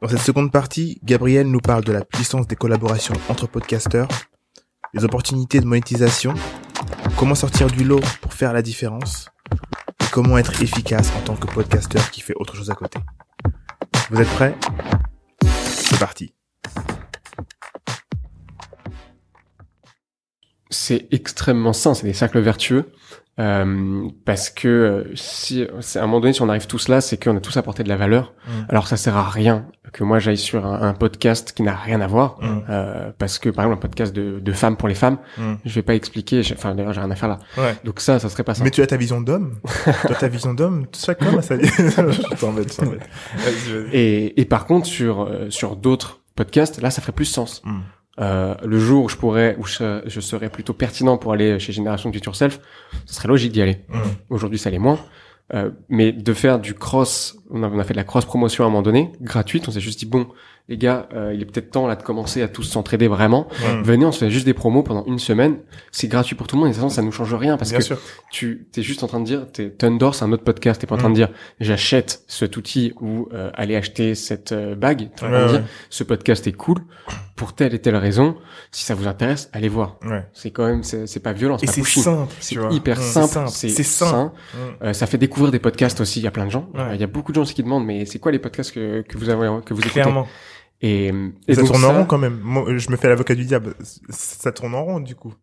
Dans cette seconde partie, Gabriel nous parle de la puissance des collaborations entre podcasteurs, les opportunités de monétisation, comment sortir du lot pour faire la différence, et comment être efficace en tant que podcasteur qui fait autre chose à côté. Vous êtes prêts? C'est parti. C'est extrêmement sain, c'est des cercles vertueux. Euh, parce que euh, si à un moment donné si on arrive tous là c'est qu'on a tous apporté de la valeur Mm. alors ça sert à rien que moi j'aille sur un, un podcast qui n'a rien à voir Mm. euh, parce que par exemple un podcast de, de femmes pour les femmes Mm. je vais pas expliquer enfin d'ailleurs j'ai rien à faire là Ouais. donc ça ça serait pas ça Mais tu as ta vision d'homme Toi, ta vision d'homme, chaque homme a sa vas-y. et, et par contre sur euh, sur d'autres podcasts là ça ferait plus sens Mm. Euh, le jour où je pourrais où je, je serais plutôt pertinent pour aller chez Génération Future Self ce serait logique d'y aller Mm. Aujourd'hui, ça l'est moins. Euh, mais de faire du cross, on a, on a fait de la cross promotion à un moment donné, gratuite. On s'est juste dit bon, les gars, euh, il est peut-être temps là de commencer à tous s'entraider vraiment. Mm. Venez, on se fait juste des promos pendant une semaine. C'est gratuit pour tout le monde. Et de toute façon, ça nous change rien parce Bien que sûr. tu t'es juste en train de dire, t'es t'endorses un autre podcast. T'es pas en train Mm. de dire j'achète cet outil ou euh, allez acheter cette euh, bague. T'es en train de dire ce podcast est cool pour telle et telle raison. Si ça vous intéresse, allez voir. Ouais. C'est quand même c'est c'est pas violent, c'est c'est pushy. simple, C'est hyper Mm, simple, C'est c'est sain. Mm. Euh, ça fait découvrir des podcasts aussi. Il y a plein de gens. Ouais. Euh, Il y a beaucoup de gens aussi qui demandent, mais c'est quoi les podcasts que, que vous avez, que vous écoutez? Clairement. Et, Et et ça donc tourne en rond quand même. Moi, je me fais l'avocat du diable. Ça tourne en rond, du coup.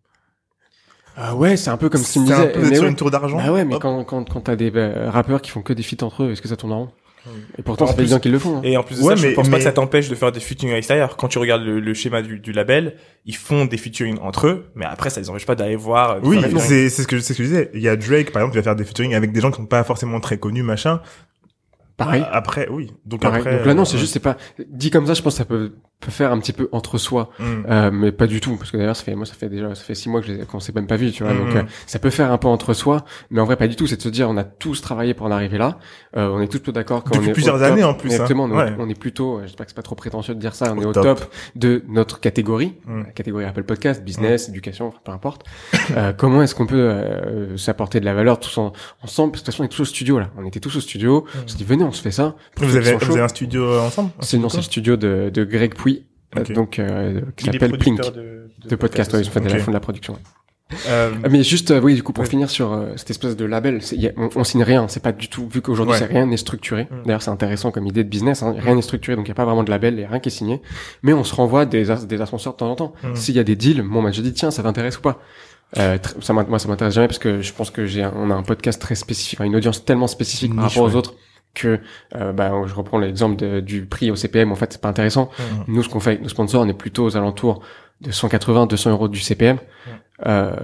Ah ouais, c'est un peu comme si tu me C'est un sur ouais. une tour d'argent. Bah ouais, mais Hop. quand quand quand t'as des euh, rappeurs qui font que des feats entre eux, est-ce que ça tourne en rond? Et pourtant, En c'est pas plus- évident qu'ils le font. hein. Et en plus de Ouais, ça, je mais- pense pas que ça t'empêche de faire des featuring à l'extérieur. Quand tu regardes le, le schéma du, du label, ils font des featuring entre eux, mais après, ça les empêche pas d'aller voir. euh, Oui, c'est ce que c'est ce que je disais. Il y a Drake par exemple qui va faire des featuring avec des gens qui sont pas forcément très connus machin. Pareil. Après oui. Donc Pareil. après Donc là, non, euh, c'est juste, c'est pas dit comme ça. Je pense que ça peut peut faire un petit peu entre soi, mm. euh, mais pas du tout, parce que d'ailleurs, ça fait moi, ça fait déjà, ça fait six mois que qu'on s'est même pas vu, tu vois. Mhm. Donc euh, ça peut faire un peu entre soi, mais en vrai, pas du tout. C'est de se dire, on a tous travaillé pour en arriver là. Euh, on est tous plutôt d'accord quand Depuis on est plusieurs top. années, en plus, hein. Exactement. on est- Ouais. On est plutôt, euh, j'espère que c'est pas trop prétentieux de dire ça. On Au est au top. top. de notre catégorie, Mm. la catégorie Apple Podcast, business, éducation, enfin, peu importe. euh, comment est-ce qu'on peut euh, s'apporter de la valeur tous en, ensemble? Parce que de toute façon, on est tous au studio là. On était tous au studio. On s'est dit, venez, on se fait ça. Vous avez vous avez un studio ensemble? C'est le studio de, de Greg Pouy, euh, donc euh, qui s'appelle Plink, producteur de, de podcast. Ouais, font de la font de la production. ouais. Euh, Ah, Mais juste, euh, oui, du coup, pour Ouais. finir sur euh, cette espèce de label, c'est- y a- on, on signe rien. C'est pas du tout vu qu'aujourd'hui, c'est rien n'est structuré. Mm. D'ailleurs, c'est intéressant comme idée de business. Hein, rien n'est structuré, donc il y a pas vraiment de label, a rien qui est signé. Mais on se renvoie des, des ascenseurs de temps en temps. Mm. S'il y a des deals, bon, bah, je dis tiens, ça t'intéresse ou pas? Euh, ça moi ça m'intéresse jamais parce que je pense que j'ai on a un podcast très spécifique, une audience tellement spécifique par rapport aux autres que euh, bah, je reprends l'exemple du prix au CPM en fait c'est pas intéressant. Mm. nous ce qu'on fait avec nos sponsors on est plutôt aux alentours de 180 200 euros du CPM euh,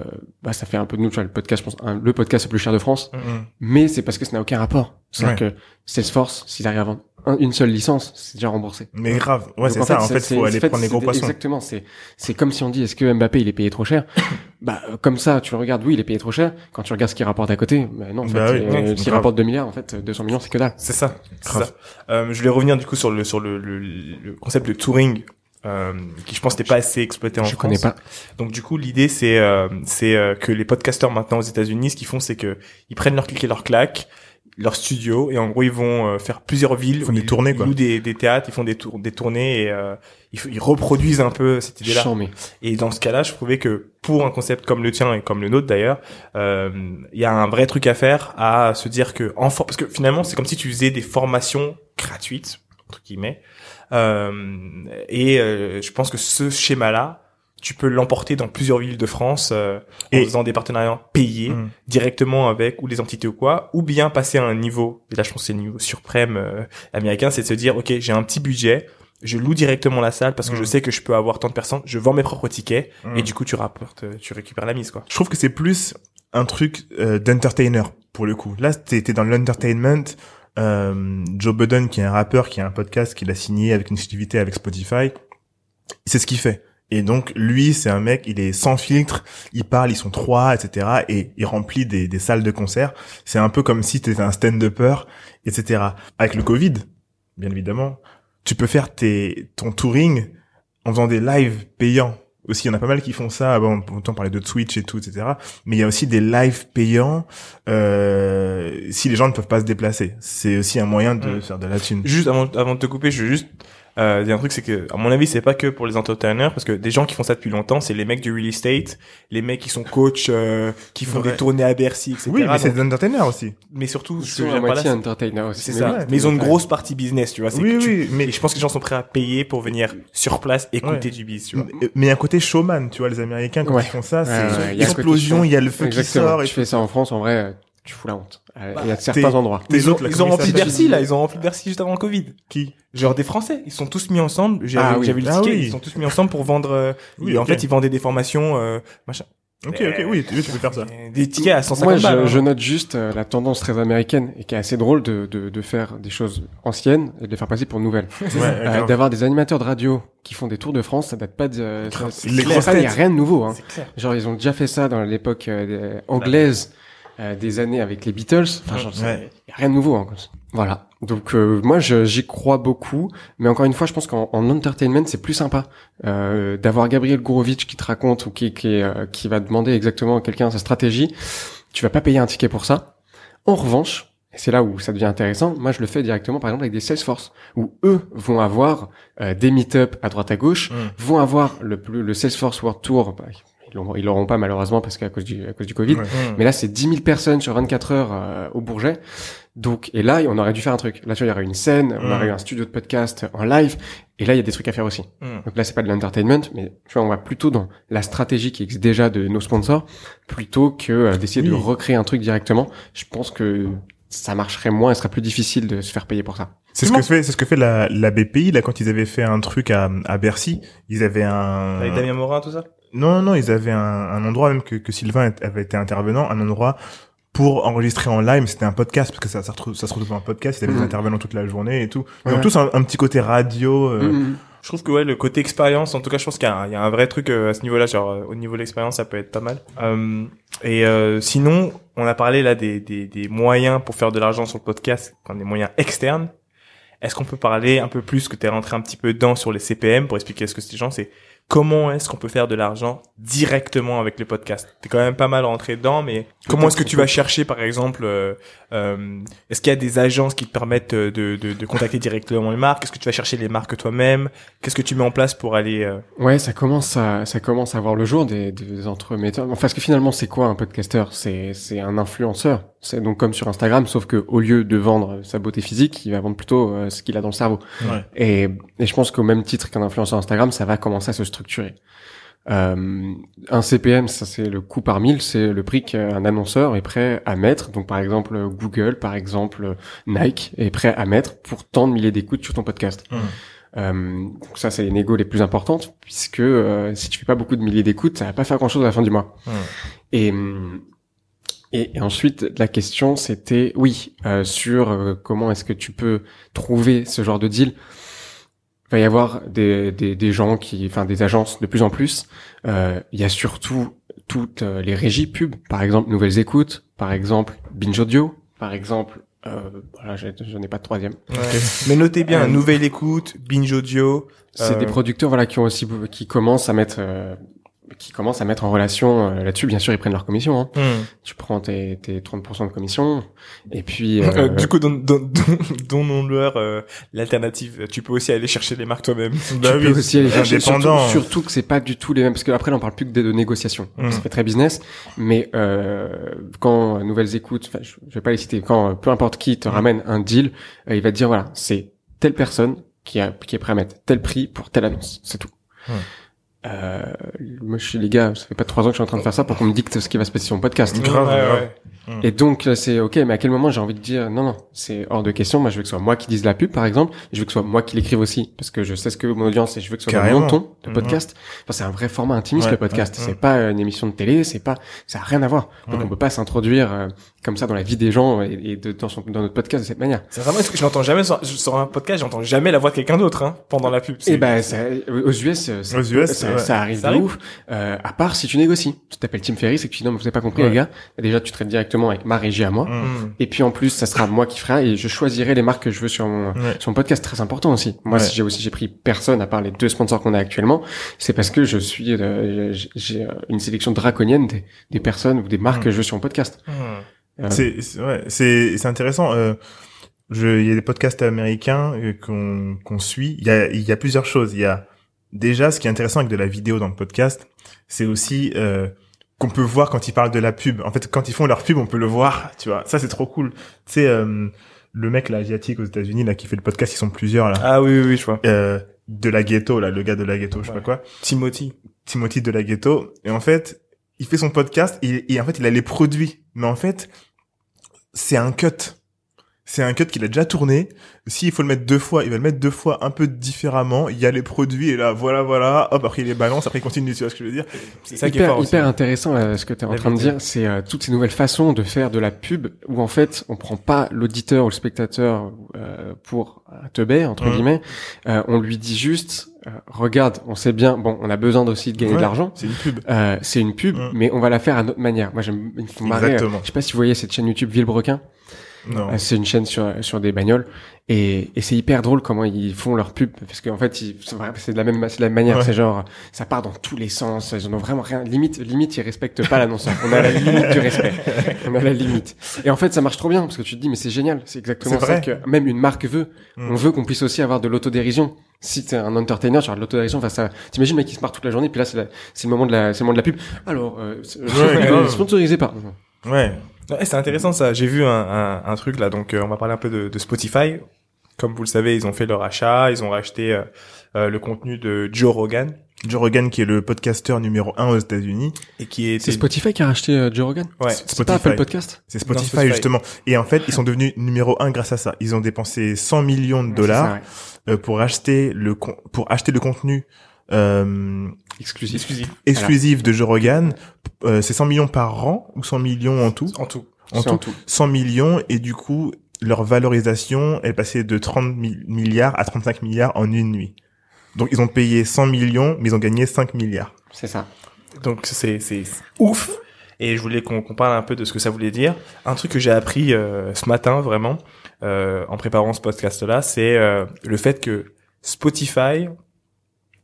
bah ça fait un peu de nous tu vois, le podcast je pense un- le podcast le plus cher de France. Mm. mais c'est parce que ça n'a aucun rapport. C'est dire que Salesforce s'ils arrivent à vendre une seule licence c'est déjà remboursé Mais grave. Ouais, c'est ça. En fait, faut aller prendre les gros poissons. Exactement. C'est c'est comme si on dit est-ce que Mbappé il est payé trop cher? Bah comme ça, tu le regardes, oui, il est payé trop cher. Quand tu regardes ce qu'il rapporte à côté, bah non, en Bah fait, oui, euh, s'il rapporte 2 milliards, en fait, 200 millions, c'est que dalle. C'est ça. ça. Euh, je voulais revenir du coup sur le sur le, le, le concept de touring. Euh, qui je pense n'est pas assez exploité en Je France. connais pas. Donc du coup l'idée c'est euh, c'est euh, que les podcasteurs maintenant aux États-Unis ce qu'ils font c'est que ils prennent leur clic et leur claque leur studio et en gros ils vont euh, faire plusieurs villes Ils font des tournées, ils quoi. louent des, des théâtres ils font des tours des tournées et euh, ils, ils reproduisent un peu cette idée là Chambé. et dans ce cas-là, je trouvais que pour un concept comme le tien et comme le nôtre d'ailleurs, euh, il y a un vrai truc à faire à se dire que en for- parce que finalement c'est comme si tu faisais des formations gratuites entre guillemets euh, et euh, je pense que ce schéma-là tu peux l'emporter dans plusieurs villes de France euh, en faisant des partenariats payés Mm. directement avec ou les entités ou quoi, ou bien passer à un niveau, et là je pense que c'est le niveau suprême euh, américain, c'est de se dire, ok, j'ai un petit budget, je loue directement la salle parce que je sais que je peux avoir tant de personnes, je vends mes propres tickets, Mm. et du coup tu rapportes, euh, tu récupères la mise, quoi. Je trouve que c'est plus un truc euh, d'entertainer pour le coup. Là, t'es t'es dans l'entertainment. Euh, Joe Budden, qui est un rappeur, qui a un podcast qu'il a signé avec une exclusivité avec Spotify, c'est ce qu'il fait. Et donc lui, c'est un mec, il est sans filtre, il parle, ils sont trois, etc. Et il remplit des, des salles de concert. C'est un peu comme si t'étais un stand-upper, etc. Avec le Covid, bien évidemment, tu peux faire tes, ton touring en faisant des lives payants aussi, il y en a pas mal qui font ça. Bon, on parlait de Twitch et tout, etc. Mais il y a aussi des lives payants euh, si les gens ne peuvent pas se déplacer. C'est aussi un moyen de faire de la thune. Juste avant, avant de te couper, je veux juste euh, dire un truc, c'est que à mon avis, c'est pas que pour les entertainers, parce que des gens qui font ça depuis longtemps, c'est les mecs du real estate, les mecs qui sont coachs, euh, qui font Ouais. des tournées à Bercy, etc. Oui, mais c'est des entertainers aussi. mais surtout, Ils ce que là, moitié c'est- ça. mais ils ont une ouais. grosse partie business, tu vois. c'est Oui, que tu- oui, mais je pense que les gens sont prêts à payer pour venir sur place écouter Ouais. du biz, tu vois. mais il y a un côté showman, tu vois, les Américains quand Ouais. ils font ça, c'est ouais, une il y a y a le feu qui sort. Et Tu fais ça en France, en vrai, tu fous la honte. Euh, Bah, Il y a certains endroits. Ils ont, autres, là, ils ont rempli Bercy, là. Ils ont rempli Bercy juste avant le Covid. Qui? Genre des Français. Ils sont tous mis ensemble. J'avais Ah oui. j'avais le Ah ticket. oui. Ils sont tous mis ensemble pour vendre, euh, Oui, et en fait, ils vendaient des formations, euh, machin. Ok, ok, oui, tu, tu peux faire ça. Des tickets à 150 Moi, je, balles. hein. je note juste euh, la tendance très américaine et qui est assez drôle de, de, de faire des choses anciennes et de les faire passer pour nouvelles. Ouais, Euh. D'avoir des animateurs de radio qui font des tours de France, ça date pas de... ça- Les pas- Il y a rien de nouveau. Hein. Genre, ils ont déjà fait ça dans l'époque euh, des- anglaise euh, des années avec les Beatles. Enfin, genre, Ouais. y a rien de nouveau. Hein. Voilà. Donc, euh, moi, j'y crois beaucoup. Mais encore une fois, je pense qu'en en entertainment, c'est plus sympa euh, d'avoir Gabriel Gourovitch qui te raconte ou qui, qui, euh, qui va demander exactement à quelqu'un sa stratégie. Tu vas pas payer un ticket pour ça. En revanche, et c'est là où ça devient intéressant, moi je le fais directement par exemple avec des Salesforce, où eux vont avoir euh, des meet-up à droite à gauche, Mm. vont avoir le, plus- le Salesforce World Tour, bah, ils l'auront- pas malheureusement parce qu'à cause du, à cause du Covid, Ouais. Mais là c'est 10 000 personnes sur 24 heures euh, au Bourget, donc et là on aurait dû faire un truc, là tu vois il y aurait une scène, on aurait eu un studio de podcast en live, et là il y a des trucs à faire aussi. Mmh. Donc là, c'est pas de l'entertainment, mais tu vois, on va plutôt dans la stratégie qui existe déjà de nos sponsors, plutôt que euh, d'essayer de recréer un truc directement. Je pense que ça marcherait moins, et ce serait plus difficile de se faire payer pour ça. C'est ce que fait, c'est ce que fait la, la BPI là quand ils avaient fait un truc à, à Bercy. Ils avaient un. Avec Damien Morin, tout ça? Non, non, ils avaient un, un endroit même que, que Sylvain avait été intervenant, un endroit pour enregistrer en live. C'était un podcast parce que ça, ça, se retrouve, ça se retrouve en podcast. Ils avaient des Mhm. intervenants toute la journée et tout. Ils Ouais. ont tous un, un petit côté radio. euh, Mhm. Je trouve que ouais, le côté expérience, en tout cas, je pense qu'il y, a un- il y a un vrai truc euh, à ce niveau-là, genre euh, au niveau de l'expérience, ça peut être pas mal. Euh, et euh, sinon, on a parlé là des, des, des moyens pour faire de l'argent sur le podcast, enfin, des moyens externes. Est-ce qu'on peut parler un peu plus que tu es rentré un petit peu dedans sur les CPM pour expliquer ce que ces gens, c'est comment est-ce qu'on peut faire de l'argent directement avec le podcast T'es quand même pas mal rentré dedans, mais comment est-ce que tu vas chercher, par exemple, euh, euh, est-ce qu'il y a des agences qui te permettent euh, de, de, de contacter directement les marques? Est-ce que tu vas chercher les marques toi-même? Qu'est-ce que tu mets en place pour aller euh, Ouais, ça commence à, ça commence à voir le jour des, des entremetteurs. Enfin, parce que finalement, c'est quoi un podcasteur? C'est, c'est un influenceur. C'est donc comme sur Instagram, sauf que au lieu de vendre sa beauté physique, il va vendre plutôt euh, ce qu'il a dans le cerveau. Ouais. Et, et je pense qu'au même titre qu'un influenceur Instagram, ça va commencer à se structurer. Euh, un CPM, ça c'est le coût par mille, c'est le prix qu'un annonceur est prêt à mettre. Donc par exemple Google, par exemple Nike est prêt à mettre pour tant de milliers d'écoutes sur ton podcast. Mhm. Euh, donc ça c'est les négos les plus importantes puisque euh, si tu fais pas beaucoup de milliers d'écoutes, ça va pas faire grand chose à la fin du mois. Mhm. Et, et et ensuite la question c'était oui euh, sur euh, comment est-ce que tu peux trouver ce genre de deal va y avoir des, des, des gens qui, enfin des agences de plus en plus. Euh, Il y a surtout toutes euh, les régies pub, par exemple Nouvelles Écoutes, par exemple Binge Audio, par exemple. Euh, voilà, j'ai- je n'ai pas de troisième. Mais notez bien, Euh, nouvelle écoute, binge audio. C'est Euh, des producteurs voilà qui ont aussi qui commencent à mettre euh, qui commencent à mettre en relation euh, là-dessus. Bien sûr, ils prennent leur commission. Hein. hmm. Tu prends tes, tes 30% de commission et puis Euh, euh, du coup, don- don- don- donnons-leur euh, l'alternative. Tu peux aussi aller chercher les marques toi-même. Bah tu oui, peux aussi aller chercher. indépendant. Surtout, surtout que c'est pas du tout les mêmes, parce que après là on parle plus que de, de négociation. Mm. Ça fait très business, mais euh, quand Nouvelles Écoutes, enfin je, je vais pas les citer, quand peu importe qui te ramène un deal, euh, il va te dire voilà, c'est telle personne qui a qui est prêt à mettre tel prix pour telle annonce, c'est tout. Euh, moi je suis les gars, ça fait pas trois ans que je suis en train de faire ça pour qu'on me dicte ce qui va se passer sur mon podcast. Grave, Ouais, grave. Ouais. Et donc là, c'est ok, mais à quel moment j'ai envie de dire non non, c'est hors de question. Moi je veux que ce soit moi qui dise la pub par exemple, je veux que ce soit moi qui l'écrive aussi parce que je sais ce que mon audience et je veux que ce soit Carrément. mon ton de Mhm. podcast. Enfin c'est un vrai format intimiste Ouais, le podcast. ouais, c'est ouais. pas une émission de télé, c'est pas ça a rien à voir. Donc on peut pas s'introduire euh, comme ça dans la vie des gens et, et de, dans, son, dans notre podcast de cette manière. C'est vraiment ce que je n'entends jamais sur, sur un podcast, j'entends jamais la voix de quelqu'un d'autre hein, pendant la pub. Et C'est- ben ça, aux US, euh, ça, Aux peut- US, ça, ouais. ça arrive Ça de arrive. ouf. Euh, à part si tu négocies. Tu t'appelles Tim Ferriss et que tu dis non, mais vous avez pas compris les gars. Déjà tu traites directement directement avec ma régie à moi. Mm. Et puis en plus, ça sera moi qui ferai et je choisirai les marques que je veux sur mon, Ouais. sur mon podcast. Très important aussi. Moi, Ouais. si j'ai aussi j'ai pris personne à part les deux sponsors qu'on a actuellement, c'est parce que je suis euh, j'ai- euh, une sélection draconienne des, des personnes ou des marques Mm. que je veux sur mon podcast. Hmm. Euh, C'est ouais, c'est c'est intéressant. Euh, il y a des podcasts américains qu'on qu'on suit. Il y a y a plusieurs choses. Il y a déjà ce qui est intéressant avec de la vidéo dans le podcast, c'est aussi euh, qu'on peut voir quand ils parlent de la pub. En fait, quand ils font leur pub, on peut le voir. Tu vois, ça c'est trop cool. Tu sais, euh, le mec là asiatique aux États-Unis là qui fait le podcast, ils sont plusieurs là. Ah oui, oui, oui, je vois. Euh, de la ghetto là, le gars de la ghetto, je sais pas quoi. Timothy. Timothy de la ghetto. Et en fait, il fait son podcast et, et en fait, il a les produits. Mais en fait, c'est un cut. C'est un cut qu'il a déjà tourné. S'il faut le mettre deux fois, il va le mettre deux fois un peu différemment. Il y a les produits et là, voilà, voilà. Hop, après il les balance, après il continue, tu vois ce que je veux dire C'est ça qui est hyper, aussi. hyper intéressant là, ce que tu es en La train de dire, c'est euh, toutes ces nouvelles façons de faire de la pub où en fait on prend pas l'auditeur ou le spectateur euh, pour un teubé entre Mhm. guillemets, Euh, on lui dit juste euh, regarde, on sait bien, bon, on a besoin aussi de gagner Ouais, de l'argent. C'est une pub. Euh, c'est une pub, Mhm. mais on va la faire à notre manière. Moi, j'aime, il faut marrer. Exactement. Je sais pas si vous voyez cette chaîne YouTube Villebrequin. Non. Euh, C'est une chaîne sur sur des bagnoles. Et, et c'est hyper drôle comment ils font leur pub parce qu'en fait c'est de la même c'est de la même manière. Ouais. c'est genre ça part dans tous les sens. Ils en ont vraiment rien limite limite ils respectent pas l'annonceur. On est à la limite du respect. On est à la limite. Et en fait ça marche trop bien parce que tu te dis mais c'est génial. C'est exactement ça que même une marque veut. Mm. on veut qu'on puisse aussi avoir de l'autodérision. Si t'es un entertainer de l'autodérision enfin ça t'imagines mec qui se marre toute la journée puis là c'est la- le moment de la c'est le moment de la pub. Alors euh, Ouais, sponsorisé par Ouais. Ouais, c'est intéressant ça. J'ai vu un, un, un truc là, donc euh, on va parler un peu de, de Spotify. Comme vous le savez, ils ont fait leur achat, ils ont racheté euh, euh, le contenu de Joe Rogan Joe Rogan qui est le podcasteur numéro un aux États-Unis. et qui est c'est Spotify qui a racheté euh, Joe Rogan? Ouais, c'est pas Spotify. Apple Podcast? C'est Spotify, Spotify. justement. Et en fait, ils sont devenus numéro un grâce à ça. Ils ont dépensé 100 millions de Ouais, dollars. ça, ouais. euh, pour acheter le con- pour acheter le contenu euh, exclusif. exclusif exclusif de Joe Rogan. Euh, c'est 100 millions par an ou 100 millions en tout? En tout. En tout, en tout. 100 millions et du coup leur valorisation est passée de 30 mi- milliards à 35 milliards en une nuit. Donc ils ont payé 100 millions mais ils ont gagné 5 milliards. C'est ça. Donc c'est c'est ouf. Et je voulais qu'on qu'on parle un peu de ce que ça voulait dire. Un truc que j'ai appris euh, ce matin vraiment euh, en préparant ce podcast-là, c'est euh, le fait que Spotify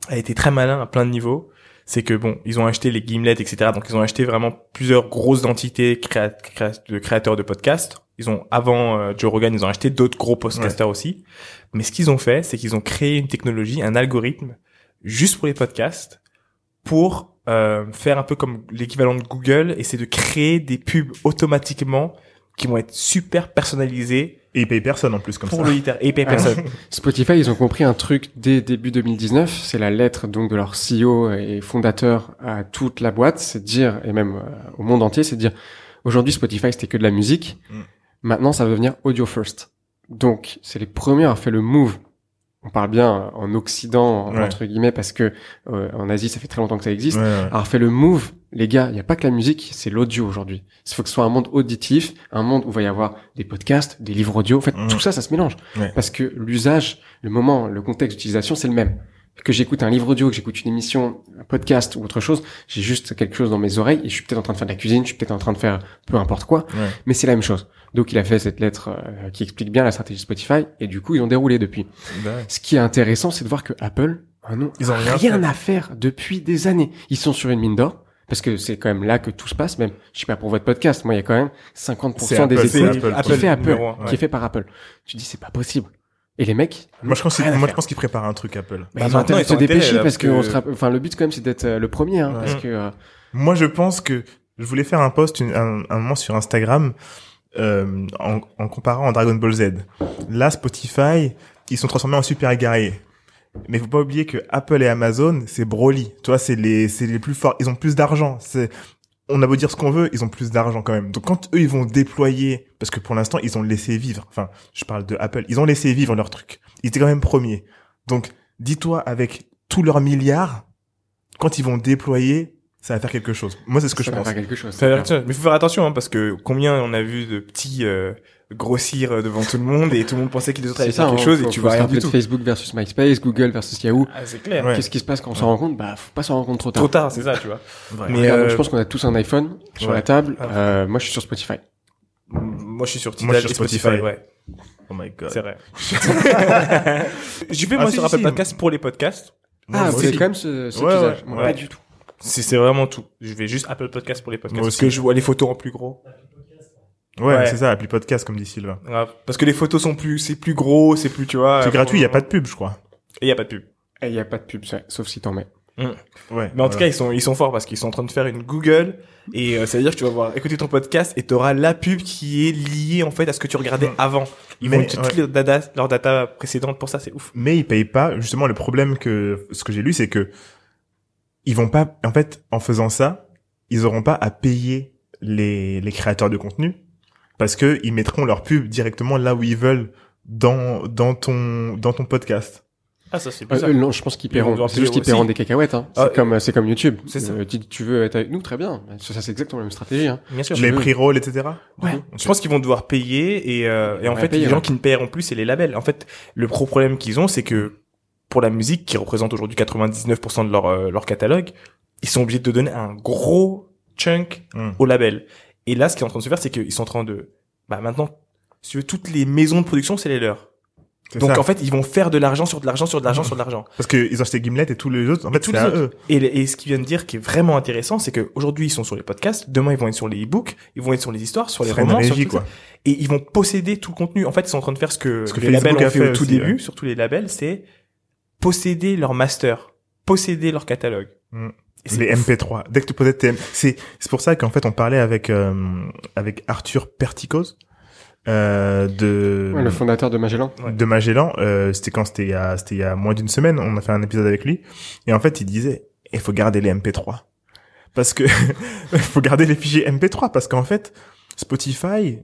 a été très malin à plein de niveaux. C'est que bon, ils ont acheté les Gimlet, etc. Donc ils ont acheté vraiment plusieurs grosses entités créa- créa- de créateurs de podcasts. Ils ont avant euh, Joe Rogan, ils ont acheté d'autres gros podcasters aussi. Mais ce qu'ils ont fait, c'est qu'ils ont créé une technologie, un algorithme juste pour les podcasts pour euh, faire un peu comme l'équivalent de Google et c'est de créer des pubs automatiquement qui vont être super personnalisées Et ils payent personne en plus comme pour ça. l'auditeur et payer Ah. personne. Spotify, ils ont compris un truc dès début 2019. C'est la lettre donc de leur CEO et fondateur à toute la boîte, c'est de dire et même euh, au monde entier, c'est de dire aujourd'hui Spotify c'était que de la musique. Mm. Maintenant, ça va devenir audio first. Donc, c'est les premiers à faire le move. On parle bien en Occident Ouais. entre guillemets parce que euh, en Asie ça fait très longtemps que ça existe. Ouais, ouais. Alors fait le move, les gars, il n'y a pas que la musique, c'est l'audio aujourd'hui. Il faut que ce soit un monde auditif, un monde où il va y avoir des podcasts, des livres audio. En fait, tout ça, ça se mélange. Parce que l'usage, le moment, le contexte d'utilisation, c'est le même. Que j'écoute un livre audio, que j'écoute une émission, un podcast ou autre chose, j'ai juste quelque chose dans mes oreilles et je suis peut-être en train de faire de la cuisine, je suis peut-être en train de faire peu importe quoi, Ouais. mais c'est la même chose. Donc il a fait cette lettre euh, qui explique bien la stratégie Spotify et du coup ils ont déroulé depuis. Bah ouais. Ce qui est intéressant, c'est de voir que Apple, ah non, Ils ont rien à faire depuis des années. Ils sont sur une mine d'or. Parce que c'est quand même là que tout se passe, même, je sais pas pour votre podcast, moi il y a quand même 50% C'est des Apple, écoutes Apple. qui fait Apple, qui est fait par Apple. Tu dis c'est pas possible. Et les mecs, Moi je pense, moi je qu'ils préparent un truc Apple. bah, Bah, maintenant, ils se dépêcher parce que, on sera, enfin le but quand même c'est d'être euh, le premier, hein, Ouais. parce que euh, Moi, je pense que je voulais faire un post une- un, un moment sur Instagram euh, en, en comparant à Dragon Ball Z. Là, Spotify, ils sont transformés en super guerriers. Mais faut pas oublier que Apple et Amazon, c'est Broly. Tu vois, c'est les, c'est les plus forts. Ils ont plus d'argent. C'est, on a beau dire ce qu'on veut, ils ont plus d'argent quand même. Donc quand eux, ils vont déployer, parce que pour l'instant, ils ont laissé vivre. Enfin, je parle de Apple. Ils ont laissé vivre leur truc. Ils étaient quand même premiers. Donc, dis-toi, avec tous leurs milliards, quand ils vont déployer, ça va faire quelque chose. Moi, c'est ce que ça je va pense. faire quelque chose. Ça Mais faut faire attention hein, parce que combien on a vu de petits euh, grossir euh, devant tout le monde et tout le monde pensait que les autres allaient ça, faire quelque hein, chose faut- et tu vois rien du de tout. Facebook versus MySpace, Google versus Yahoo. Ah, c'est clair. Ouais. Qu'est-ce qui se passe quand on s'en rend compte Bah, faut pas s'en rendre compte trop tard. Trop tard, c'est ça, tu vois. Ouais. Mais Regarde, euh, je pense qu'on a tous un iPhone sur Ouais. la table. Ah. Euh, moi, je suis sur Spotify. Moi, je suis sur Moi, Tidal je suis et sur Spotify, Spotify. ouais. Oh my god. C'est vrai. Fait Ah, moi si, sur Apple si. Podcast pour les podcasts. Ah, moi c'est quand même ce, ce Ouais, usage. Moi. Pas du tout. C'est c'est vraiment tout. Je vais juste Apple Podcast pour les podcasts Moi parce que je vois les photos en plus gros. Ouais, Ouais. c'est ça, appli podcast, comme dit Sylvain. Ouais, Parce que les photos sont plus, c'est plus gros, c'est plus, tu vois. C'est euh, gratuit, il y a pas de pub, je crois. Et il y a pas de pub. Et il y a pas de pub, ça, sauf si t'en mets. Ouais. Mais en tout cas, ils sont, ils sont forts parce qu'ils sont en train de faire une Google et euh, ça veut dire que tu vas voir écouter ton podcast et tu auras la pub qui est liée en fait à ce que tu regardais Mm. avant. Ils Mais, vont toutes ouais. les data, leurs data précédentes pour ça, c'est ouf. mais ils payent pas. Justement, le problème que ce que j'ai lu, c'est que ils vont pas. En fait, en faisant ça, ils auront pas à payer les les créateurs de contenu parce que ils mettront leur pub directement là où ils veulent dans dans ton dans ton podcast. Ah, ça c'est Euh, euh, non, je pense qu'ils paieront. C'est juste qu'ils paieront des cacahuètes. Hein. Ah, C'est comme euh, c'est comme YouTube. c'est ça. Euh, tu, tu veux être avec nous, très bien. Ça, ça, c'est exactement la même stratégie. Hein. Bien sûr. les veux. pre-rolls, etc. Ouais. Je pense qu'ils vont devoir payer et, euh, et en Ouais, fait payer, les gens ouais. qui ne paieront plus c'est les labels. En fait, le gros problème qu'ils ont c'est que pour la musique qui représente aujourd'hui 99% de leur euh, leur catalogue, ils sont obligés de donner un gros chunk Mm. au label. Et là, ce qui est en train de se faire, c'est qu'ils sont en train de, bah maintenant, si tu veux, toutes les maisons de production, c'est les leurs. Donc ça. en fait, ils vont faire de l'argent sur de l'argent sur de l'argent sur de l'argent. parce que ils ont acheté Gimlet et tous les autres. En fait, tous les autres. eux. Et, et ce qu'ils viennent de dire qui est vraiment intéressant, c'est qu'aujourd'hui ils sont sur les podcasts, demain ils vont être sur les e-books, ils vont être sur les histoires, sur les romans, sur tout quoi. ça. Et ils vont posséder tout le contenu. En fait, ils sont en train de faire ce que, Ce que les Facebook labels ont fait, fait au tout aussi, début, ouais. surtout les labels, c'est posséder leur master, posséder leur catalogue. Mm. Les ouf. MP3. Dès que tu posais tes c'est c'est pour ça qu'en fait on parlait avec euh, avec Arthur Perticos euh, de Ouais, le fondateur de Magellan. De Magellan. Euh, c'était quand c'était il y a c'était il y a moins d'une semaine. On a fait un épisode avec lui et en fait il disait il faut garder les MP3 parce que il faut garder les fichiers MP3 parce qu'en fait Spotify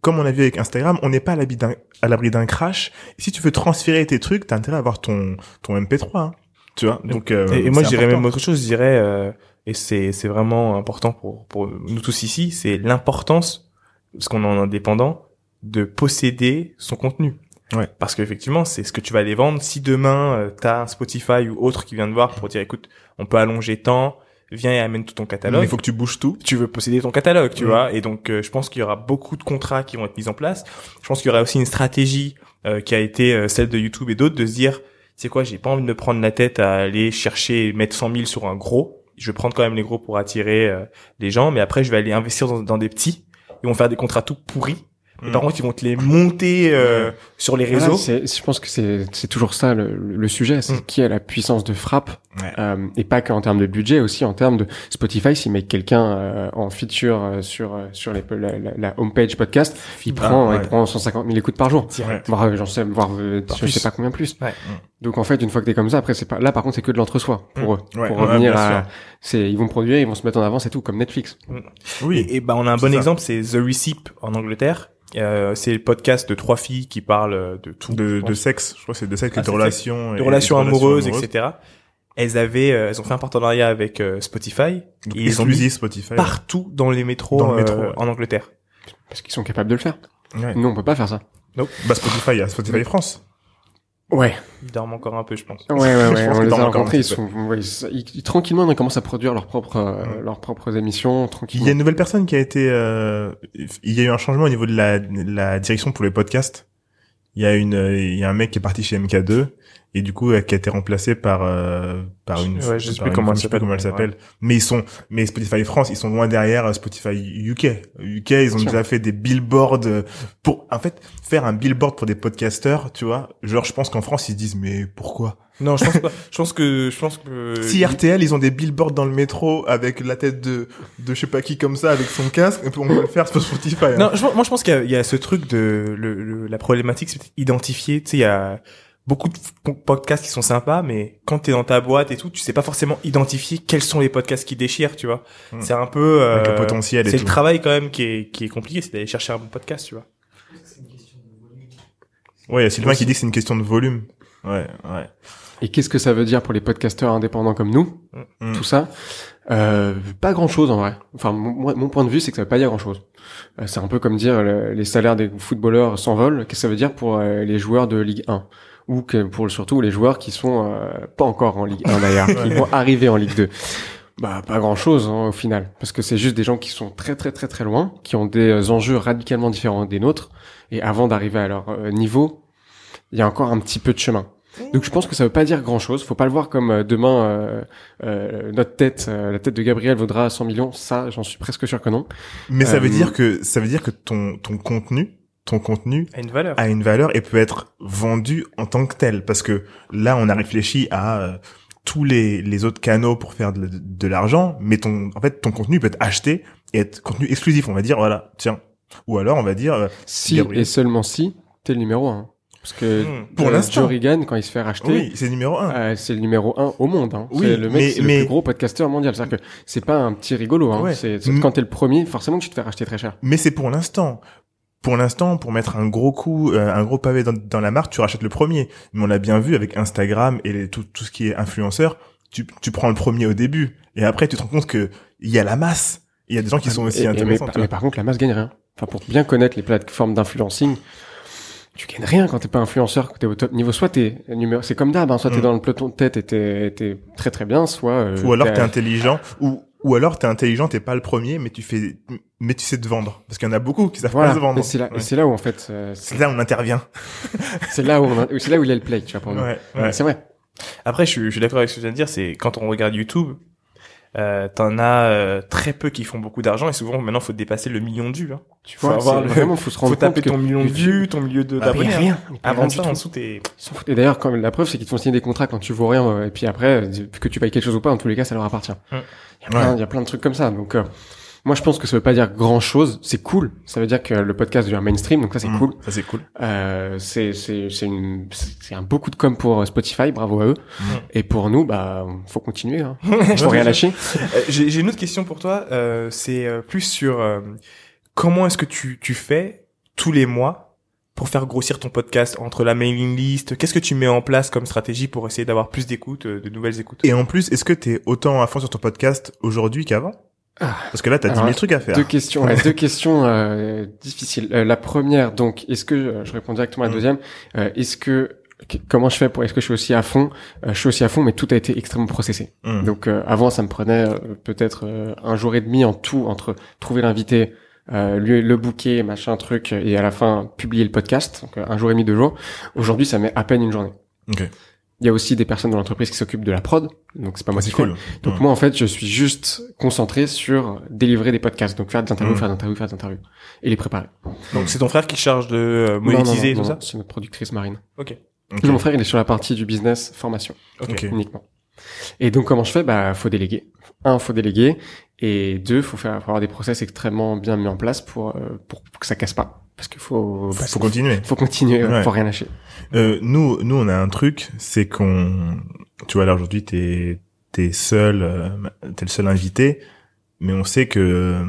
comme on a vu avec Instagram, on n'est pas à l'abri d'un à l'abri d'un crash. Et si tu veux transférer tes trucs, t'as intérêt à avoir ton ton MP3. hein. Tu vois Donc euh, Et, et moi, je dirais même autre chose. Je dirais, euh, et c'est c'est vraiment important pour pour nous tous ici, c'est l'importance, parce qu'on est en indépendant, de posséder son contenu. Ouais. Parce qu'effectivement, c'est ce que tu vas aller vendre. Si demain euh, t'as un Spotify ou autre qui vient te voir pour dire, écoute, on peut allonger tant, viens et amène tout ton Mais catalogue. il faut que tu bouges tout. tu veux posséder ton catalogue, tu vois. Et donc, euh, je pense qu'il y aura beaucoup de contrats qui vont être mis en place. Je pense qu'il y aura aussi une stratégie euh, qui a été euh, celle de YouTube et d'autres de se dire, c'est quoi, j'ai pas envie de me prendre la tête à aller chercher et mettre 100 000 sur un gros. Je vais prendre quand même les gros pour attirer euh, les gens, mais après, je vais aller investir dans, dans des petits. Ils vont faire des contrats tout pourris. Mm. par contre, ils vont te les monter euh, sur les Voilà, réseaux. c'est- je pense que c'est c'est toujours ça le, le sujet, c'est Mm. qui a la puissance de frappe, Ouais. euh, et pas qu'en termes de budget, aussi en termes de Spotify. S'il met quelqu'un euh, en feature euh, sur euh, sur les, la, la, la homepage podcast, il Ah, prend ouais. il prend 150 000 écoutes par jour. Voire euh, j'en sais, voire euh, je plus. sais pas combien plus. Ouais. Donc en fait, une fois que t'es comme ça, après c'est pas là. Par contre, c'est que de l'entre-soi pour eux. Ouais, pour ouais, revenir à, c'est ils vont produire, ils vont se mettre en avant, c'est tout, comme Netflix. Oui. Et, et bah on a un bon ça. exemple, c'est The Receipt en Angleterre. Euh, c'est le podcast de trois filles qui parlent de tout. de, de sexe, je crois que c'est de sexe, Ah, de relations, de et- relations et de amoureuses, etc. Elles avaient, euh, elles ont fait un partenariat avec euh, Spotify Donc, et ils ont mis Spotify. partout dans les métros, Dans le euh, métro, ouais. en Angleterre. Parce qu'ils sont capables de le faire. Ouais. Nous, on peut pas faire ça. Bah Spotify, il y a Spotify France. Ouais. Ils dorment encore un peu, je pense. Ouais, ouais, ouais. On les a dorment encore un rencontrés. Ils sont, ouais, ils, ils- tranquillement, ils commencent à produire leurs propres, euh, leurs propres émissions, Il tranquillement. y a une nouvelle personne qui a été, euh, il y a eu un changement au niveau de la, la direction pour les podcasts. Il y a une, il y a un mec qui est parti chez MK2 et du coup euh, qui a été remplacé par euh, par une, Ouais, je sais plus comment elle s'appelle, comment elle mais ils sont, mais Spotify France, ils sont loin derrière euh, Spotify UK. UK, ils ont déjà fait des billboards euh, pour, en fait, faire un billboard pour des podcasteurs, tu vois. Genre, je pense qu'en France, ils se disent mais pourquoi? Non, je pense pas. je pense que, je pense que. Si RTL, ils ont des billboards dans le métro avec la tête de, de je sais pas qui comme ça, avec son casque, on peut le faire sur Spotify. hein. Non, je, moi je pense qu'il y, a- il y a ce truc de le, le- la problématique, c'est identifier. Tu sais, il y a beaucoup de po- podcasts qui sont sympas, mais quand t'es dans ta boîte et tout, tu sais pas forcément identifier quels sont les podcasts qui déchirent, tu vois. Mm. C'est un peu. euh, Avec le potentiel et C'est le tout. travail quand même qui est qui est compliqué, c'est d'aller chercher un bon podcast, tu vois. Ouais, il y a Sylvain qui dit que c'est une question de volume. Ouais, ouais. Et qu'est-ce que ça veut dire pour les podcasteurs indépendants comme nous Mm. Tout ça? Euh, Pas grand-chose en vrai. Enfin, mon, point de vue, c'est que ça veut pas dire grand-chose. Euh, c'est un peu comme dire le- les salaires des footballeurs s'envolent. Qu'est-ce que ça veut dire pour euh, les joueurs de Ligue 1 ou que pour surtout les joueurs qui sont euh, pas encore en Ligue 1 d'ailleurs, qui vont arriver en Ligue 2. Bah pas grand chose au final, parce que c'est juste des gens qui sont très très très très loin, qui ont des enjeux radicalement différents des nôtres, et avant d'arriver à leur niveau, il y a encore un petit peu de chemin. Donc je pense que ça veut pas dire grand chose. Faut pas le voir comme euh, demain euh, euh, notre tête, euh, la tête de Gabriel vaudra 100 millions. Ça, j'en suis presque sûr que non. Mais ça veut Euh, dire que ça veut dire que ton ton contenu, ton contenu A une valeur. a une valeur et peut être vendu en tant que tel parce que là on a réfléchi à euh, tous les les autres canaux pour faire de, de l'argent mais ton en fait ton contenu peut être acheté et être contenu exclusif on va dire voilà tiens ou alors on va dire euh, Si Gabriel. et seulement si t'es le numéro un. Parce que Hmm. Pour euh, l'instant. Joe quand il se fait racheter, oui c'est numéro un euh, c'est le numéro un au monde. Hein. Oui, c'est le mec, mais- c'est mais- le plus gros podcasteur mondial. C'est-à-dire que c'est pas un petit rigolo. Hein. Ouais. C'est quand t'es le premier, forcément que tu te fais racheter très cher. mais c'est pour l'instant pour l'instant, pour mettre un gros coup, euh, un gros pavé dans, dans la marque, tu rachètes le premier. Mais on l'a bien vu avec Instagram et les- tout, tout ce qui est influenceur, tu, tu prends le premier au début. Et après, tu te rends compte que il y a la masse. Il y a des gens qui sont aussi Et- et mais, intéressants. mais vois. par contre, la masse gagne rien. Enfin, pour bien connaître les plateformes d'influencing, tu gagnes rien quand t'es pas influenceur, que t'es au top niveau. Soit t'es numéro, c'est comme d'hab, hein, soit t'es Mm. dans le peloton de tête et t'es, t'es très très bien, soit euh, ou alors t'es- t'es intelligent, ou ou alors t'es intelligent, t'es pas le premier, mais tu fais, mais tu sais te vendre, parce qu'il y en a beaucoup qui savent voilà. pas se vendre. Et c'est là, Ouais. c'est là où en fait, euh, c'est, C'est là où on intervient. c'est là où on- c'est là où il y a le play, tu vois pour nous. Ouais, Ouais, ouais. C'est vrai. Après, je suis, je suis d'accord avec ce que tu viens de dire. C'est quand on regarde YouTube, euh, t'en as euh, très peu qui font beaucoup d'argent et souvent maintenant faut dépasser le million de vues. Hein. Tu Faut vois, avoir le- vraiment, faut se rendre Faut taper compte ton que million de vues, ton million de Bah, d'abonnés. Rien, Avant ça, en dessous, t'es. Et d'ailleurs, quand la preuve, c'est qu'ils te font signer des contrats quand tu vaux rien, euh, et puis après, que tu payes quelque chose ou pas, en tous les cas, ça leur appartient. Mm. Il y a plein, Ouais. il y a plein de trucs comme ça. Donc, euh, moi, je pense que ça veut pas dire grand chose. C'est cool. Ça veut dire que le podcast devient mainstream, donc ça, c'est Mm, cool. Ça c'est cool. Euh, c'est, c'est, c'est une, c'est un beaucoup de com pour euh, Spotify. Bravo à eux. Mm. Et pour nous, bah, faut continuer, hein. Faut rien lâcher. Euh, J'ai j'ai une autre question pour toi. Euh, c'est euh, plus sur euh, comment est-ce que tu, tu fais tous les mois pour faire grossir ton podcast entre la mailing list? Qu'est-ce que tu mets en place comme stratégie pour essayer d'avoir plus d'écoutes, de nouvelles écoutes? Et en plus, est-ce que t'es autant à fond sur ton podcast aujourd'hui qu'avant? Parce que là, t'as 10 Alors, 000 trucs à faire. Deux questions, ouais, deux questions euh, difficiles. Euh, la première, donc, est-ce que euh, je réponds directement à la Mm. deuxième euh, Est-ce que comment je fais pour Est-ce que je suis aussi à fond Euh, Je suis aussi à fond, mais tout a été extrêmement processé. Mm. Donc euh, avant, ça me prenait euh, peut-être euh, un jour et demi en tout entre trouver l'invité, euh, lui le bouquet, machin truc, et à la fin publier le podcast. Donc euh, un jour et demi, deux jours. Aujourd'hui, ça met à peine une journée. Ok. Il y a aussi des personnes dans l'entreprise qui s'occupent de la prod, donc c'est pas moi qui fais. cool. Donc Mm. moi en fait je suis juste concentré sur délivrer des podcasts, donc faire des interviews, Mm. faire des interviews, faire des interviews et les préparer. Donc c'est ton frère qui charge de euh, Non, non, monétiser et non, tout non, ça C'est notre productrice Marine. Ok. Ok. Mon frère il est sur la partie du business formation Ok. Ok. uniquement. Et donc comment je fais? Bah faut déléguer. Un faut déléguer et deux faut faire faut avoir des process extrêmement bien mis en place pour euh, pour que ça casse pas parce qu'il faut bah, Faut continuer. faut continuer, Ouais. faut rien lâcher. Euh, nous, nous, on a un truc, c'est qu'on, tu vois, là aujourd'hui, t'es, t'es seul, euh, t'es le seul invité, mais on sait que euh,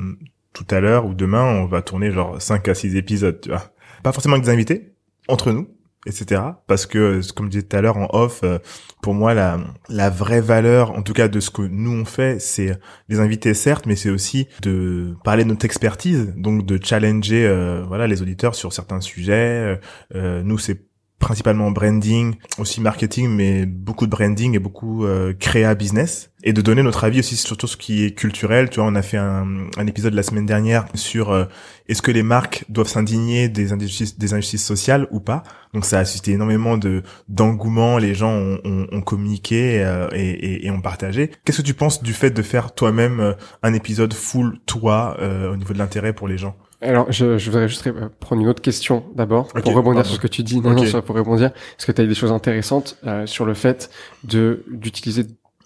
tout à l'heure ou demain, on va tourner genre 5 à 6 épisodes, tu vois. Pas forcément avec des invités, entre nous, etc. Parce que, comme je disais tout à l'heure en off, euh, pour moi, la, la vraie valeur, en tout cas de ce que nous on fait, c'est les invités certes, mais c'est aussi de parler de notre expertise, donc de challenger, euh, voilà, les auditeurs sur certains sujets. Euh, euh, nous, c'est principalement branding, aussi marketing, mais beaucoup de branding et beaucoup euh, créa business. Et de donner notre avis aussi sur tout ce qui est culturel. Tu vois, on a fait un, un épisode la semaine dernière sur euh, est-ce que les marques doivent s'indigner des injustices, des injustices sociales ou pas. Donc ça a suscité énormément de d'engouement. Les gens ont, ont, ont communiqué euh, et, et, et ont partagé. Qu'est-ce que tu penses du fait de faire toi-même euh, un épisode full toi euh, au niveau de l'intérêt pour les gens? Alors, je, je voudrais juste prendre une autre question d'abord pour rebondir pardon. sur ce que tu dis. Non, Ok. non, pour rebondir parce que tu as des choses intéressantes euh, sur le fait de d'utiliser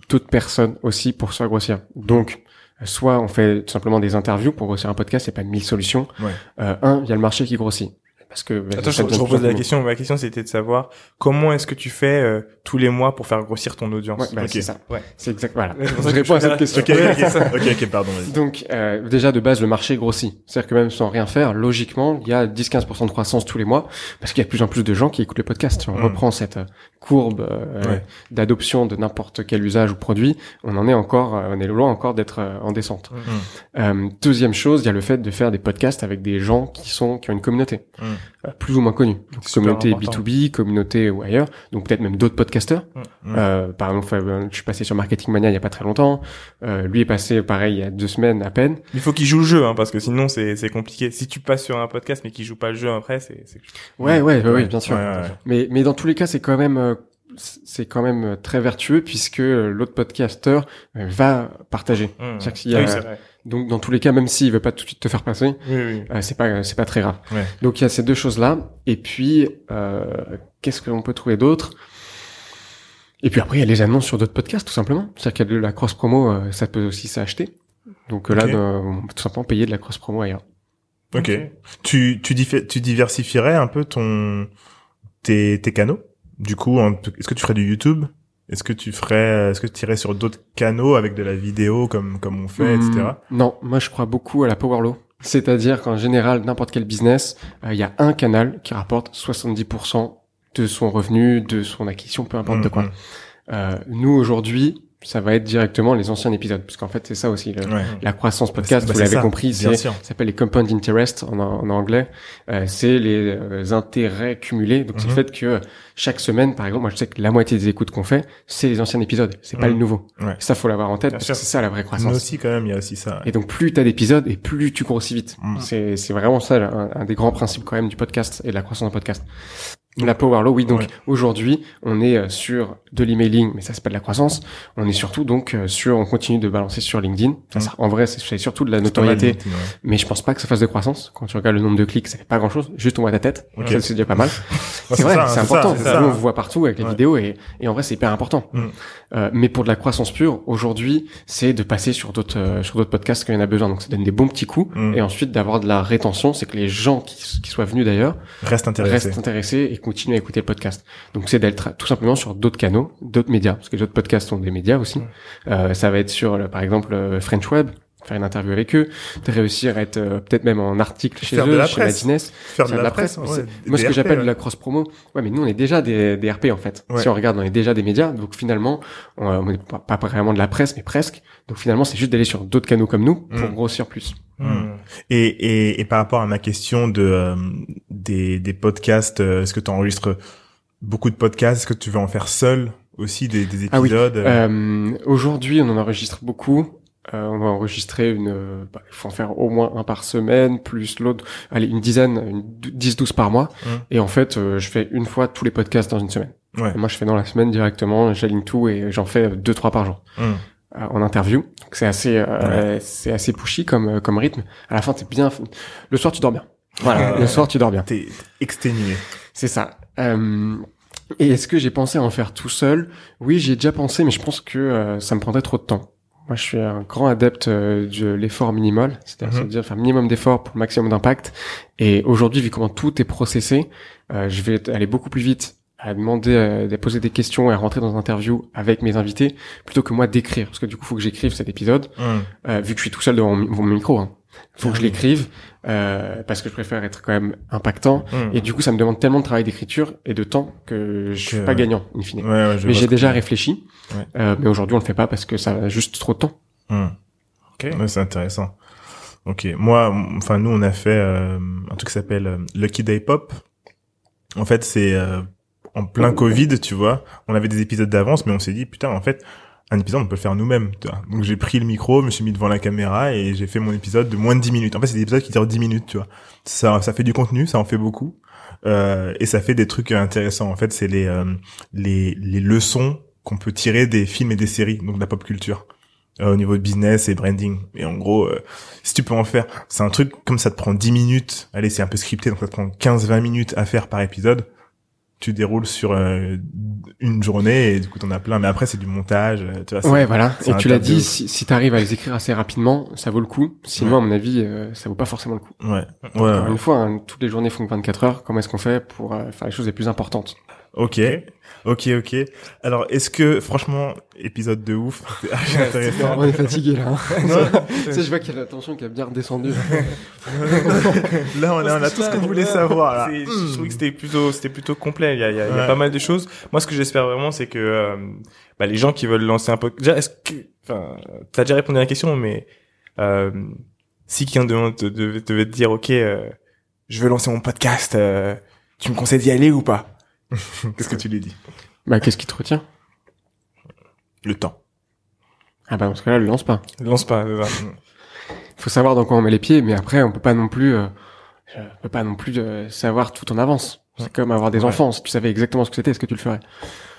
d'autres personnes aussi pour se faire grossir? Donc, soit on fait tout simplement des interviews pour grossir un podcast, il n'y a pas mille solutions. Ouais. Euh, un, il y a le marché qui grossit. Parce que bah, Attends, je, je repose la question. Ma question, c'était de savoir comment est-ce que tu fais euh, tous les mois pour faire grossir ton audience. Ouais, bah, c'est ça. Ouais. C'est exact. Voilà. Ouais, je réponds à cette question. Ok, ok, ok, ok, pardon. Donc euh, déjà de base le marché grossit. C'est-à-dire que même sans rien faire, logiquement, il y a 10-15% de croissance tous les mois parce qu'il y a de plus en plus de gens qui écoutent le podcast. Si on Mm. reprend cette euh, courbe euh, Ouais. d'adoption de n'importe quel usage ou produit, on en est encore, euh, on est loin encore d'être euh, en descente. Mm. Euh, deuxième chose, il y a le fait de faire des podcasts avec des gens qui sont qui ont une communauté. Mm. Euh, plus ou moins connus. Communauté important. B2B, communauté ou ailleurs, donc peut-être même d'autres podcasteurs. Mm. Euh, par exemple, Fabien, je suis passé sur Marketing Mania il y a pas très longtemps. Euh, lui est passé pareil il y a deux semaines à peine. Il faut qu'il joue le jeu, hein, parce que sinon c'est c'est compliqué. Si tu passes sur un podcast mais qu'il joue pas le jeu après, c'est c'est Ouais, ouais, ouais, Ouais, bien sûr. ouais, ouais. Mais, mais dans tous les cas, c'est quand même, euh, c'est quand même euh, très vertueux puisque euh, l'autre podcasteur euh, va partager. Mmh. C'est-à-dire qu'il y a- Oui, c'est vrai. Donc, dans tous les cas, même s'il veut pas tout de suite te faire passer, Oui, oui. euh, c'est pas, c'est pas très grave. Ouais. Donc, il y a ces deux choses-là. Et puis, euh, qu'est-ce que l'on peut trouver d'autre? Et puis après, il y a les annonces sur d'autres podcasts, tout simplement. C'est-à-dire qu'il y a de la cross promo, euh, ça peut aussi s'acheter. Donc euh, là, euh, on peut tout simplement payer de la cross promo ailleurs. Ok. Tu, tu, diffé- tu diversifierais un peu ton, tes, tes canaux? Du coup, est-ce que tu ferais du YouTube? Est-ce que tu ferais, est-ce que tu irais sur d'autres canaux avec de la vidéo comme, comme on fait, Hmm, etc. Non, moi je crois beaucoup à la power law. C'est-à-dire qu'en général, n'importe quel business, euh, il y a un canal qui rapporte 70% de son revenu, de son acquisition, peu importe de quoi. Mhm. Euh, nous aujourd'hui, ça va être directement les anciens épisodes, parce qu'en fait c'est ça aussi le- Ouais. la croissance podcast. Bah, vous l'avez compris, c'est ça s'appelle les compound interest en, en anglais. Euh, c'est les euh, intérêts cumulés. Donc c'est Mhm. le fait que chaque semaine, par exemple, moi je sais que la moitié des écoutes qu'on fait, c'est les anciens épisodes. C'est pas Mhm. le nouveau. Ouais. Ça faut l'avoir en tête Bien parce sûr. que c'est ça la vraie croissance. aussi, quand même, il y a aussi ça. Et donc plus t'as d'épisodes et plus tu grossis vite. Mm. C'est c'est vraiment ça un, un des grands principes quand même du podcast et de la croissance en podcast. La power law, oui. Donc Ouais. aujourd'hui, on est euh, sur de l'emailing, mais ça c'est pas de la croissance. On est surtout donc euh, sur, on continue de balancer sur LinkedIn. Ça, ça, en vrai, c'est surtout de la notoriété, LinkedIn, ouais. mais je pense pas que ça fasse de croissance. Quand tu regardes le nombre de clics, ça fait pas grand chose. Juste on voit ta tête. Ok. Ça c'est déjà pas mal. C'est vrai, c'est important. Nous, ça. on vous voit partout avec les Ouais. vidéos et, et en vrai, c'est hyper important. Mm. Euh, mais pour de la croissance pure, aujourd'hui, c'est de passer sur d'autres euh, sur d'autres podcasts quand il y en a besoin. Donc ça donne des bons petits coups Mm. et ensuite d'avoir de la rétention, c'est que les gens qui, qui soient venus d'ailleurs Reste intéressé. restent intéressés et continuent à écouter le podcast. Donc c'est d'être tout simplement sur d'autres canaux, d'autres médias, parce que les autres podcasts ont des médias aussi. Euh, ça va être sur, par exemple, euh, French Web, faire une interview avec eux, de réussir à être euh, peut-être même en article chez Faire de eux, la chez presse. Madines. Faire de la, presse. ouais, des Moi, ce que j'appelle ouais. de la cross promo, ouais, mais nous, on est déjà des, des RP en fait. Ouais. Si on regarde, on est déjà des médias, donc finalement, on, on est pas, pas vraiment de la presse, mais presque. Donc finalement, c'est juste d'aller sur d'autres canaux comme nous pour Mm. grossir plus. Hmm. Et, et, et par rapport à ma question de euh, des, des podcasts, euh, est-ce que tu enregistres beaucoup de podcasts? Est-ce que tu veux en faire seul aussi des, des Ah oui. épisodes? Euh, Aujourd'hui, on en enregistre beaucoup. Euh, on va enregistrer une, euh, bah, il faut en faire au moins un par semaine, plus l'autre, allez, une dizaine, une 10-12 par mois. Et en fait, euh, je fais une fois tous les podcasts dans une semaine. Ouais. Et moi, je fais dans la semaine directement, j'aligne tout et j'en fais deux, trois par jour. Euh, en interview. Donc c'est assez, euh, c'est assez pushy comme euh, comme rythme. À la fin, t'es bien. Le soir, tu dors bien. Voilà, le soir, tu dors bien. T'es exténué. C'est ça. Euh, et est-ce que j'ai pensé à en faire tout seul? Oui, j'y ai déjà pensé, mais je pense que euh, ça me prendrait trop de temps. Moi, je suis un grand adepte euh, de l'effort minimal, c'est-à-dire Mhm. faire minimum d'effort pour le maximum d'impact. Et aujourd'hui, vu comment tout est processé, euh, je vais aller beaucoup plus vite à demander, euh, à poser des questions et à rentrer dans une interview avec mes invités, plutôt que moi d'écrire, parce que du coup, faut que j'écrive cet épisode, Hum. euh, vu que je suis tout seul devant mon, mon micro. Hein. Faut Ah que je oui. l'écrive, euh, parce que je préfère être quand même impactant. Hum. Et du coup, ça me demande tellement de travail d'écriture et de temps que je suis Que- pas gagnant, in fine. Ouais, ouais, mais j'ai déjà réfléchi. Ouais. Euh, mais aujourd'hui, on le fait pas parce que ça a juste trop de temps. Hum. Ok. Ouais, c'est intéressant. Ok, moi, enfin nous, on a fait euh, un truc qui s'appelle euh, Lucky Day Pop. En fait, c'est euh, en plein Covid, tu vois. On avait des épisodes d'avance, mais on s'est dit putain, en fait, un épisode, on peut le faire nous-mêmes. Donc j'ai pris le micro, je me suis mis devant la caméra et j'ai fait mon épisode de moins de 10 minutes. En fait, c'est des épisodes qui durent 10 minutes, tu vois. Ça, ça fait du contenu, ça en fait beaucoup. Euh, et ça fait des trucs intéressants. En fait, c'est les, euh, les, les leçons qu'on peut tirer des films et des séries, donc de la pop culture euh, au niveau de business et branding. Et en gros, euh, si tu peux en faire, c'est un truc comme ça te prend 10 minutes. Allez, c'est un peu scripté, donc ça te prend 15-20 minutes à faire par épisode. Tu déroules sur euh, une journée et du coup t'en as plein. Mais après c'est du montage, euh, tu vois. c'est- Ouais, voilà. Et tu l'as dit, si, si tu arrives à les écrire assez rapidement, ça vaut le coup. Sinon, Ouais. à mon avis, euh, ça vaut pas forcément le coup. Ouais. Ouais. Encore ouais. une fois, hein, toutes les journées font que 24 heures. Comment est-ce qu'on fait pour euh, faire les choses les plus importantes? Ok. Ok, ok. Alors, est-ce que, franchement, épisode de ouf, c'est intéressant. On est fatigué là. Non. tu sais, je vois qu'il y a la tension qui a bien redescendu. Là, on a, on a tout ce qu'on voulait savoir, là. Je trouve que c'était plutôt, c'était plutôt complet. Il y a, il y a, il y a Ouais. pas mal de choses. Moi, ce que j'espère vraiment, c'est que euh, bah, les gens qui veulent lancer un podcast, déjà, est-ce que, enfin, t'as déjà répondu à la question, mais euh, si quelqu'un devait, te- devait, devait te dire, ok, euh, je veux lancer mon podcast. euh, tu me conseilles d'y aller ou pas? Qu'est-ce que tu lui dis Bah, qu'est-ce qui te retient Le temps. Ah bah, dans ce cas-là, le lance pas. Lance pas. ça. faut savoir dans quoi on met les pieds, mais après, on peut pas non plus, euh, on peut pas non plus euh, savoir tout en avance. C'est comme avoir des Ouais. enfants. Si tu savais exactement ce que c'était, est-ce que tu le ferais.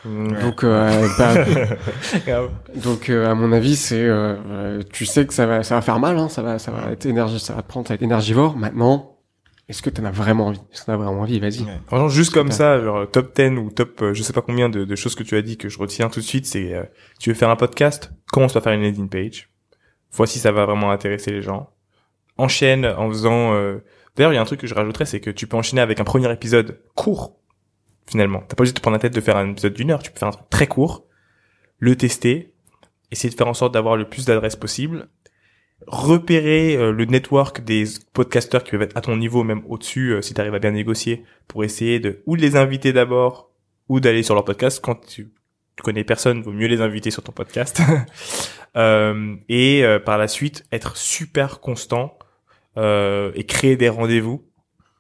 Donc, euh, bah, donc, euh, à mon avis, c'est, euh, euh, tu sais que ça va, ça va faire mal, hein, ça va, ça va être énergie, ça va prendre, ça va être énergivore. Maintenant, est-ce que t'en as vraiment envie? Est-ce que t'en as vraiment envie? Vas-y. Ouais. Juste comme ça, genre top 10 ou top, euh, je sais pas combien de, de choses que tu as dit que je retiens tout de suite, c'est euh, tu veux faire un podcast, commence par faire une landing page. Voici ça va vraiment intéresser les gens. Enchaîne en faisant. euh, D'ailleurs, il y a un truc que je rajouterais, c'est que tu peux enchaîner avec un premier épisode court. Finalement, t'as pas juste de prendre la tête de faire un épisode d'une heure. Tu peux faire un truc très court, le tester, essayer de faire en sorte d'avoir le plus d'adresses possible, repérer euh, le network des podcasteurs qui peuvent être à ton niveau, même au-dessus, euh, si tu arrives à bien négocier, pour essayer de ou de les inviter d'abord, ou d'aller sur leur podcast. Quand tu, connais personne, vaut mieux les inviter sur ton podcast. Euh, et euh, par la suite, être super constant et créer des rendez-vous.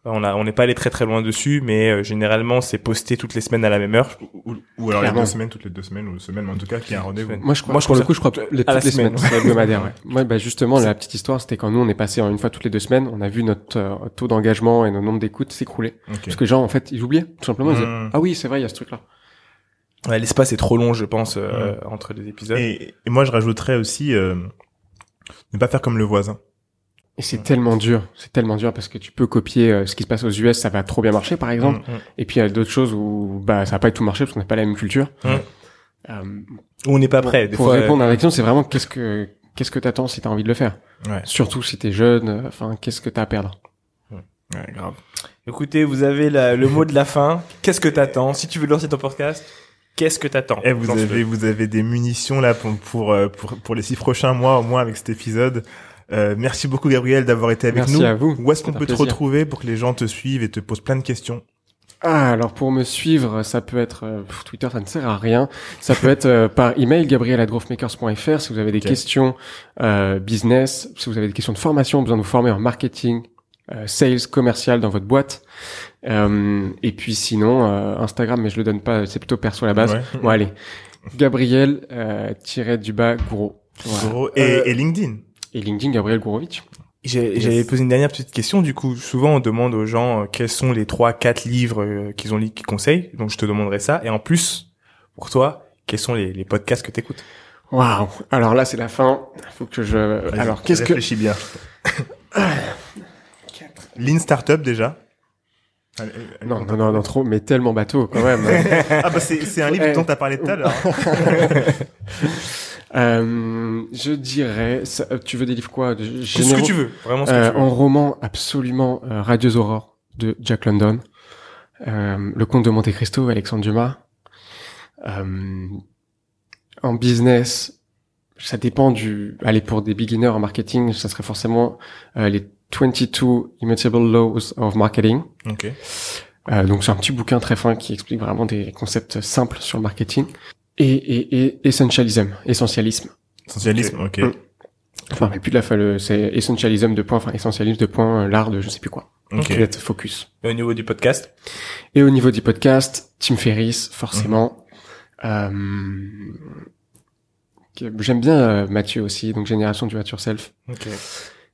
On a, on n'est pas allé très très loin dessus, mais euh, généralement c'est posté toutes les semaines à la même heure. Ou, ou alors les deux semaines, toutes les deux semaines, ou une semaine, mais en tout cas, qu'il y a un rendez-vous. Moi, je crois, Moi, je pour trouve le coup, je crois les, toutes les semaine. semaines, c'est hebdomadaire, ouais. Moi, bah, justement, la petite histoire, c'était quand nous, on est passé en une fois toutes les deux semaines, on a vu notre euh, taux d'engagement et notre nombre d'écoutes s'écrouler. Parce que les gens, en fait, ils oubliaient, tout simplement. Ils disaient, Mm. ah oui, c'est vrai, il y a ce truc-là. Ouais, L'espace est trop long, je pense, euh, entre les épisodes. Et, et moi, je rajouterais aussi euh, ne pas faire comme le voisin. Et c'est tellement dur, c'est tellement dur parce que tu peux copier euh, ce qui se passe aux US, ça va trop bien marcher, par exemple. Mm, mm. Et puis il y a d'autres choses où bah ça va pas du tout marcher parce qu'on n'a pas la même culture. Mm. Euh, Ou on n'est pas prêt. Des pour fois, répondre à la question, c'est vraiment qu'est-ce que qu'est-ce que t'attends si t'as envie de le faire? Ouais. Surtout si t'es jeune. euh, Enfin, qu'est-ce que t'as à perdre? Ouais, grave. Écoutez, vous avez la- le mot de la fin. Qu'est-ce que t'attends? Si tu veux lancer ton podcast, qu'est-ce que t'attends? Eh, vous avez, vous avez des munitions là pour pour euh, pour, pour les six prochains mois au moins avec cet épisode. Euh, merci beaucoup Gabriel d'avoir été avec Merci nous. à vous. Où est-ce qu'on peut te plaisir. retrouver pour que les gens te suivent et te posent plein de questions Ah, alors pour me suivre, ça peut être euh, Twitter, ça ne sert à rien. Ça peut être euh, par email gabriel@growthmakers.fr si vous avez des questions euh, business, si vous avez des questions de formation, besoin de vous former en marketing, euh, sales, commercial dans votre boîte. Euh, et puis sinon euh, Instagram, mais je le donne pas, c'est plutôt perso à la base. Ouais. Bon allez, Gabriel euh, tiré du bas Gouro. Voilà. Gros. Et, Euh, et LinkedIn. Et LinkedIn Gabriel Gourovitch. J'ai- Yes. J'avais posé une dernière petite question. Du coup, souvent on demande aux gens euh, quels sont les trois, quatre livres euh, qu'ils ont lu, qu'ils conseillent. Donc je te demanderai ça. Et en plus, pour toi, quels sont les, les podcasts que t'écoutes? Waouh. Alors là c'est la fin. Faut que je. Alors qu'est-ce que réfléchis bien. Lean Startup déjà. Non, on non, non, non, trop, mais tellement bateau quand même. Ah bah c'est c'est un livre dont t'as parlé tout à l'heure. Euh, je dirais, ça- euh, tu veux des livres quoi? De- Ce que généraux? tu veux, vraiment ce que Euh, tu veux. En roman, absolument, Radieuse Aurore de Jack London, euh, Le Comte de Monte Cristo, Alexandre Dumas. Euh, en business, ça dépend du. Allez, pour des beginners en marketing, ça serait forcément euh, les 22 Immutable Laws of Marketing. Ok. Euh, donc c'est un petit bouquin très fin qui explique vraiment des concepts simples sur le marketing. Et, et, et essentialism, essentialisme. Essentialisme. Ok. Mm. Enfin, mais plus de la c'est essentialism de point, enfin essentialisme de point, euh, l'art de je sais plus quoi. Ok. Focus. Et au niveau du podcast, Et au niveau du podcast, Tim Ferriss, forcément. Mhm. Euh, J'aime bien euh, Mathieu aussi, donc Génération du Mature Self. ok.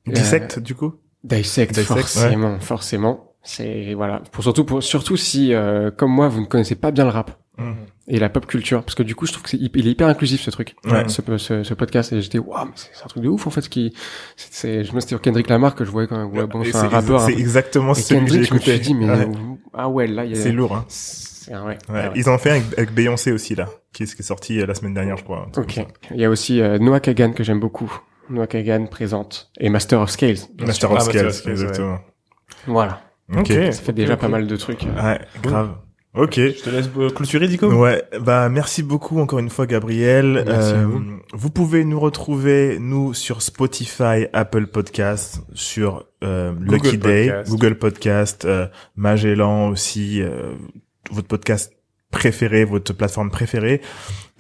Dissect du coup? Dissect, Dissect, forcément, forcément. C'est voilà, pour surtout pour surtout si euh, comme moi vous ne connaissez pas bien le rap Mm. et la pop culture, parce que du coup je trouve que c'est il est hyper inclusif ce truc, Ouais. ce, ce, ce podcast et j'étais waouh, mais c'est c'est un truc de ouf en fait ce qui, c'est- c'est, je me c'était sur Kendrick Lamar que je voyais quand même, ouais bon c'est un rappeur, C'est exactement celui que j'ai Kendrick je me suis écouté. dit mais Ouais. ah ouais là il y a, C'est lourd. Hein. c'est un ouais, ouais. Ils en ont fait avec, avec Beyoncé aussi là, qui est, qui est sorti euh, la semaine dernière je crois. Ok. Il y a aussi euh, Noah Kagan que j'aime beaucoup. Noah Kagan présente et Master of Scales. Master of Ah, Scales, exactement. Voilà, Ok. Ok. ça fait déjà pas mal de trucs. Ouais, grave. Ok. Je te laisse euh, clôturer, Dico. Ouais, bah merci beaucoup encore une fois Gabriel. Merci à vous. vous pouvez nous retrouver nous sur Spotify, Apple Podcast, sur euh, Lucky Day, Podcast. Google Podcast, euh, Magellan aussi, euh, votre podcast préféré, votre plateforme préférée.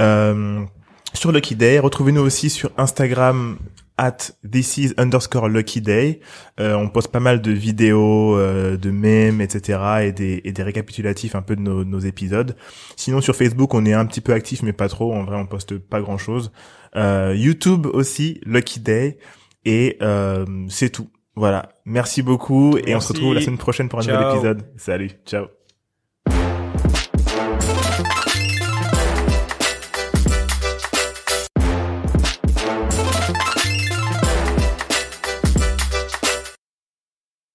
Euh, sur Lucky Day, retrouvez-nous aussi sur Instagram at this is underscore lucky day. Euh, on poste pas mal de vidéos, euh, de mèmes, etc. et des, et des récapitulatifs un peu de nos, nos, épisodes. Sinon sur Facebook, on est un petit peu actif, mais pas trop. En vrai, on poste pas grand chose. Euh, YouTube aussi, lucky day. Et c'est tout. Voilà. Merci beaucoup. Et on se retrouve la semaine prochaine pour un nouvel épisode. Salut. Ciao.